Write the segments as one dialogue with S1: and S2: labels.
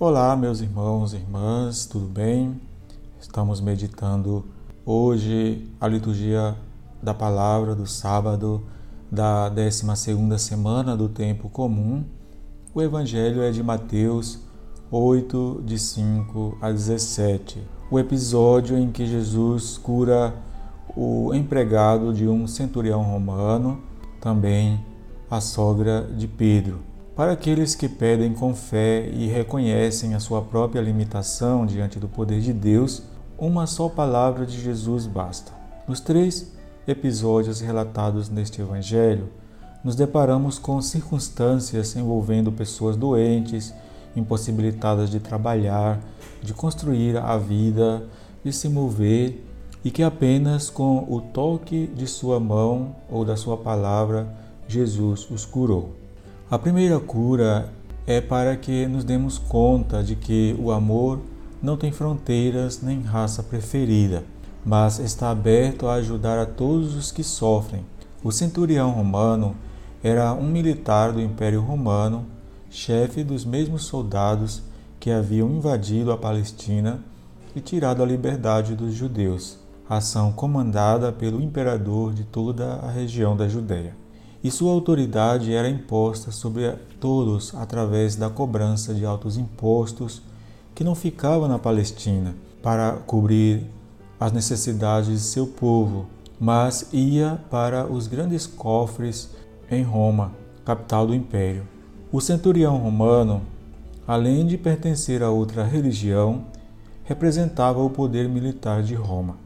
S1: Olá, meus irmãos e irmãs, tudo bem? Estamos meditando hoje a liturgia da palavra do sábado da 12 semana do tempo comum. O evangelho é de Mateus 8 de 5 a 17. O episódio em que Jesus cura o empregado de um centurião romano, também a sogra de Pedro. Para aqueles que pedem com fé e reconhecem a sua própria limitação diante do poder de Deus, uma só palavra de Jesus basta. Nos três episódios relatados neste Evangelho, nos deparamos com circunstâncias envolvendo pessoas doentes, impossibilitadas de trabalhar, de construir a vida, de se mover e que apenas com o toque de sua mão ou da sua palavra Jesus os curou. A primeira cura é para que nos demos conta de que o amor não tem fronteiras nem raça preferida, mas está aberto a ajudar a todos os que sofrem. O centurião romano era um militar do Império Romano, chefe dos mesmos soldados que haviam invadido a Palestina e tirado a liberdade dos judeus, ação comandada pelo imperador de toda a região da Judéia e sua autoridade era imposta sobre todos através da cobrança de altos impostos que não ficavam na Palestina para cobrir as necessidades de seu povo, mas ia para os grandes cofres em Roma, capital do império. O centurião romano, além de pertencer a outra religião, representava o poder militar de Roma.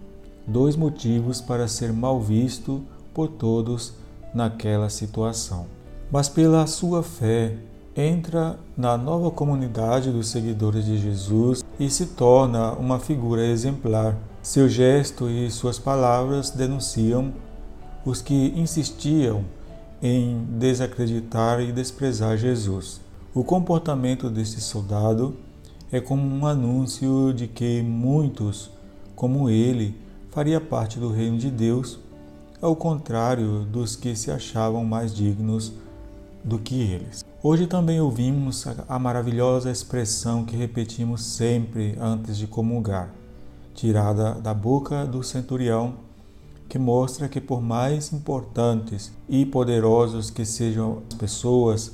S1: Dois motivos para ser mal visto por todos naquela situação. Mas pela sua fé, entra na nova comunidade dos seguidores de Jesus e se torna uma figura exemplar. Seu gesto e suas palavras denunciam os que insistiam em desacreditar e desprezar Jesus. O comportamento deste soldado é como um anúncio de que muitos, como ele, faria parte do reino de Deus ao contrário dos que se achavam mais dignos do que eles. Hoje também ouvimos a maravilhosa expressão que repetimos sempre antes de comungar, tirada da boca do centurião, que mostra que, por mais importantes e poderosos que sejam as pessoas,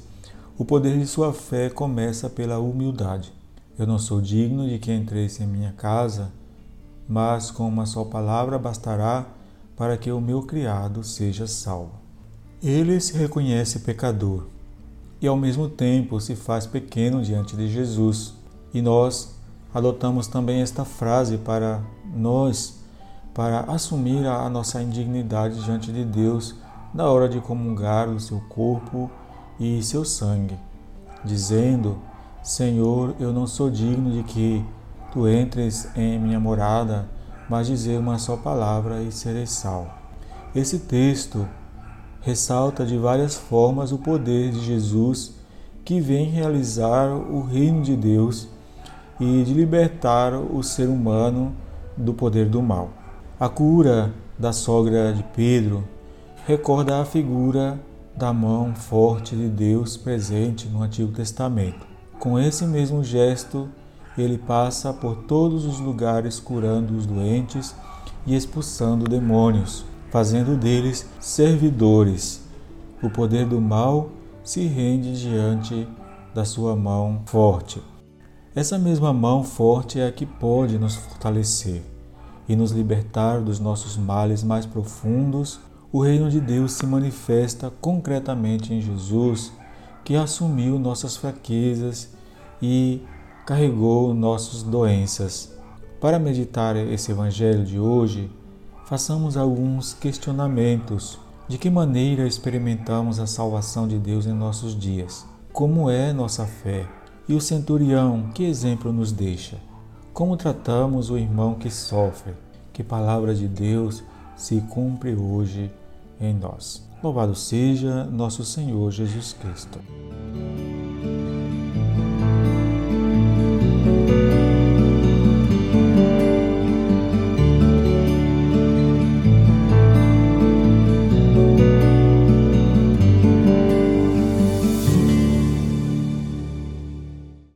S1: o poder de sua fé começa pela humildade. Eu não sou digno de que entreis em minha casa, mas com uma só palavra bastará para que o meu criado seja salvo. Ele se reconhece pecador e ao mesmo tempo se faz pequeno diante de Jesus. E nós adotamos também esta frase para nós, para assumir a nossa indignidade diante de Deus na hora de comungar o seu corpo e seu sangue, dizendo: Senhor, eu não sou digno de que tu entres em minha morada mas dizer uma só palavra e serei salvo. Esse texto ressalta de várias formas o poder de Jesus que vem realizar o reino de Deus e de libertar o ser humano do poder do mal. A cura da sogra de Pedro recorda a figura da mão forte de Deus presente no Antigo Testamento. Com esse mesmo gesto, ele passa por todos os lugares curando os doentes e expulsando demônios, fazendo deles servidores. O poder do mal se rende diante da sua mão forte. Essa mesma mão forte é a que pode nos fortalecer e nos libertar dos nossos males mais profundos. O reino de Deus se manifesta concretamente em Jesus, que assumiu nossas fraquezas e carregou nossas doenças. Para meditar esse evangelho de hoje, façamos alguns questionamentos. De que maneira experimentamos a salvação de Deus em nossos dias? Como é nossa fé? E o centurião, que exemplo nos deixa? Como tratamos o irmão que sofre? Que palavra de Deus se cumpre hoje em nós? Louvado seja nosso Senhor Jesus Cristo.